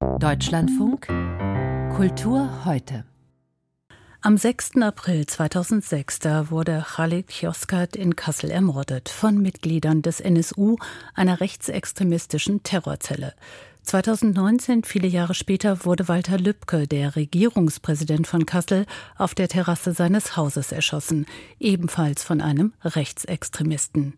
Deutschlandfunk Kultur heute. Am 6. April 2006 wurde Khalid Yozgat in Kassel ermordet von Mitgliedern des NSU, einer rechtsextremistischen Terrorzelle. 2019, viele Jahre später, wurde Walter Lübcke, der Regierungspräsident von Kassel, auf der Terrasse seines Hauses erschossen, ebenfalls von einem Rechtsextremisten.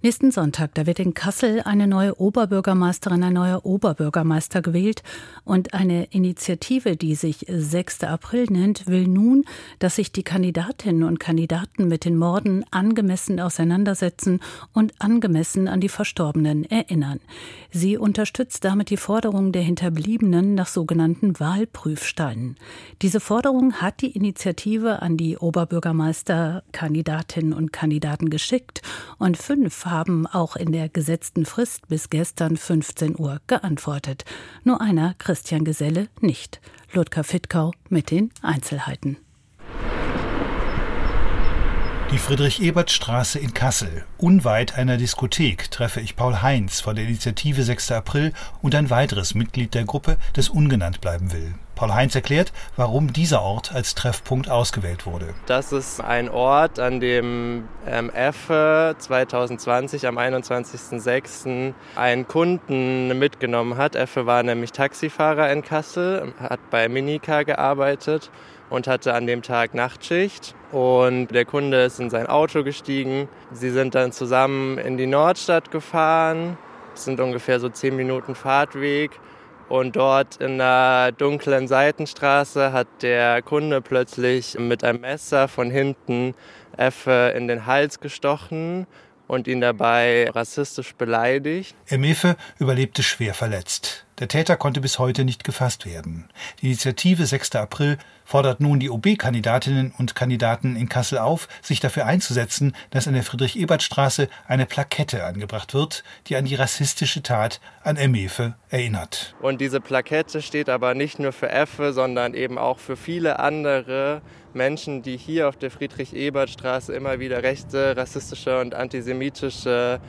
Nächsten Sonntag, da wird in Kassel eine neue Oberbürgermeisterin, ein neuer Oberbürgermeister gewählt. Und eine Initiative, die sich 6. April nennt, will nun, dass sich die Kandidatinnen und Kandidaten mit den Morden angemessen auseinandersetzen und angemessen an die Verstorbenen erinnern. Sie unterstützt damit die Forderung der Hinterbliebenen nach sogenannten Wahlprüfsteinen. Diese Forderung hat die Initiative an die Oberbürgermeisterkandidatinnen und Kandidaten geschickt und fünf haben auch in der gesetzten Frist bis gestern 15 Uhr geantwortet. Nur einer, Christian Geselle, nicht. Ludger Fittkau mit den Einzelheiten. Die Friedrich-Ebert-Straße in Kassel. Unweit einer Diskothek treffe ich Paul Heinz von der Initiative 6. April und ein weiteres Mitglied der Gruppe, das ungenannt bleiben will. Paul Heinz erklärt, warum dieser Ort als Treffpunkt ausgewählt wurde. Das ist ein Ort, an dem ähm, EFFE 2020 am 21.06. einen Kunden mitgenommen hat. EFFE war nämlich Taxifahrer in Kassel, hat bei Minica gearbeitet und hatte an dem Tag Nachtschicht. Und der Kunde ist in sein Auto gestiegen. Sie sind dann zusammen in die Nordstadt gefahren. Es sind ungefähr so zehn Minuten Fahrtweg. Und dort in der dunklen Seitenstraße hat der Kunde plötzlich mit einem Messer von hinten Effe in den Hals gestochen und ihn dabei rassistisch beleidigt. Emefe überlebte schwer verletzt. Der Täter konnte bis heute nicht gefasst werden. Die Initiative 6. April fordert nun die OB-Kandidatinnen und Kandidaten in Kassel auf, sich dafür einzusetzen, dass an der Friedrich-Ebert-Straße eine Plakette angebracht wird, die an die rassistische Tat an Emefe erinnert. Und diese Plakette steht aber nicht nur für Effe, sondern eben auch für viele andere Menschen, die hier auf der Friedrich-Ebert-Straße immer wieder rechte, rassistische und antisemitische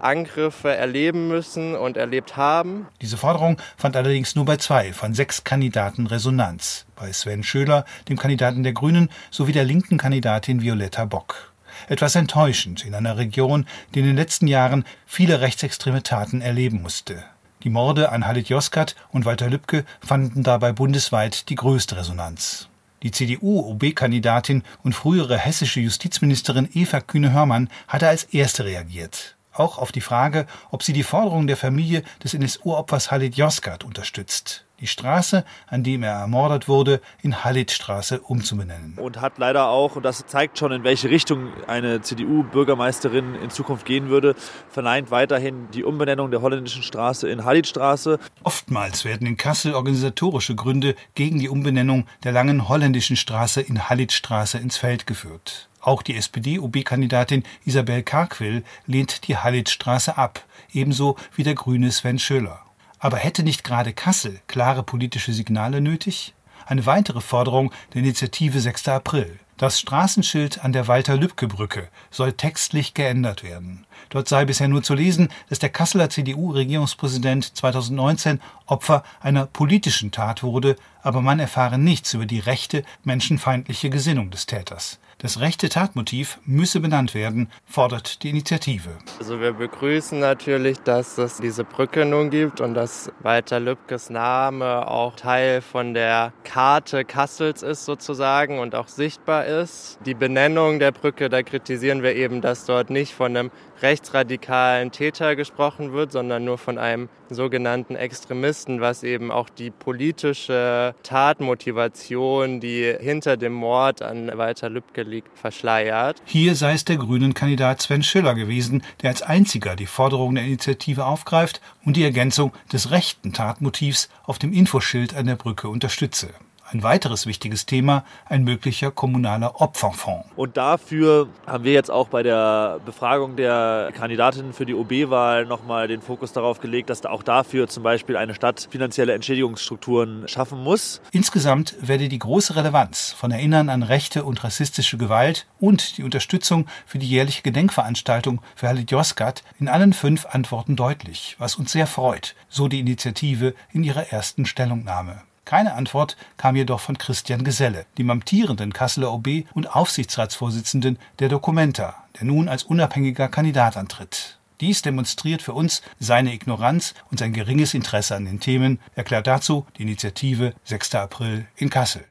Angriffe erleben müssen und erlebt haben. Diese Forderung fand allerdings nur bei zwei von sechs Kandidaten Resonanz. Bei Sven Schöler, dem Kandidaten der Grünen, sowie der linken Kandidatin Violetta Bock. Etwas enttäuschend in einer Region, die in den letzten Jahren viele rechtsextreme Taten erleben musste. Die Morde an Halit Joskat und Walter Lübcke fanden dabei bundesweit die größte Resonanz. Die CDU-OB-Kandidatin und frühere hessische Justizministerin Eva Kühne-Hörmann hatte als erste reagiert auch auf die Frage, ob sie die Forderung der Familie des NSU-Opfers Halit Yozgat unterstützt, die Straße, an dem er ermordet wurde, in Halit-Straße umzubenennen. Und hat leider auch, und das zeigt schon, in welche Richtung eine CDU-Bürgermeisterin in Zukunft gehen würde, verneint weiterhin die Umbenennung der holländischen Straße in Halit-Straße. Oftmals werden in Kassel organisatorische Gründe gegen die Umbenennung der langen holländischen Straße in Halit-Straße ins Feld geführt. Auch die SPD-OB-Kandidatin Isabel Karquil lehnt die Hallitstraße ab, ebenso wie der grüne Sven Schöller. Aber hätte nicht gerade Kassel klare politische Signale nötig? Eine weitere Forderung der Initiative 6. April. Das Straßenschild an der Walter-Lübcke-Brücke soll textlich geändert werden. Dort sei bisher nur zu lesen, dass der Kasseler CDU-Regierungspräsident 2019 Opfer einer politischen Tat wurde, aber man erfahre nichts über die rechte, menschenfeindliche Gesinnung des Täters. Das rechte Tatmotiv müsse benannt werden, fordert die Initiative. Also wir begrüßen natürlich, dass es diese Brücke nun gibt und dass Walter Lübkes Name auch Teil von der Karte Kassels ist sozusagen und auch sichtbar ist. Die Benennung der Brücke, da kritisieren wir eben, dass dort nicht von einem rechtsradikalen Täter gesprochen wird, sondern nur von einem sogenannten Extremisten, was eben auch die politische Tatmotivation, die hinter dem Mord an Walter Lübcke liegt, verschleiert. Hier sei es der grünen Kandidat Sven Schiller gewesen, der als einziger die Forderung der Initiative aufgreift und die Ergänzung des rechten Tatmotivs auf dem Infoschild an der Brücke unterstütze. Ein weiteres wichtiges Thema, ein möglicher kommunaler Opferfonds. Und dafür haben wir jetzt auch bei der Befragung der Kandidatinnen für die OB-Wahl nochmal den Fokus darauf gelegt, dass auch dafür zum Beispiel eine Stadt finanzielle Entschädigungsstrukturen schaffen muss. Insgesamt werde die große Relevanz von Erinnern an rechte und rassistische Gewalt und die Unterstützung für die jährliche Gedenkveranstaltung für Halit Yozgat in allen fünf Antworten deutlich, was uns sehr freut, so die Initiative in ihrer ersten Stellungnahme. Keine Antwort kam jedoch von Christian Geselle, dem amtierenden Kasseler OB und Aufsichtsratsvorsitzenden der Documenta, der nun als unabhängiger Kandidat antritt. Dies demonstriert für uns seine Ignoranz und sein geringes Interesse an den Themen, erklärt dazu die Initiative 6. April in Kassel.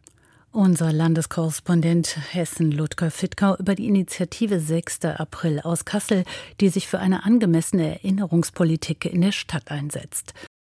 Unser Landeskorrespondent Hessen Ludger Fittkau über die Initiative 6. April aus Kassel, die sich für eine angemessene Erinnerungspolitik in der Stadt einsetzt.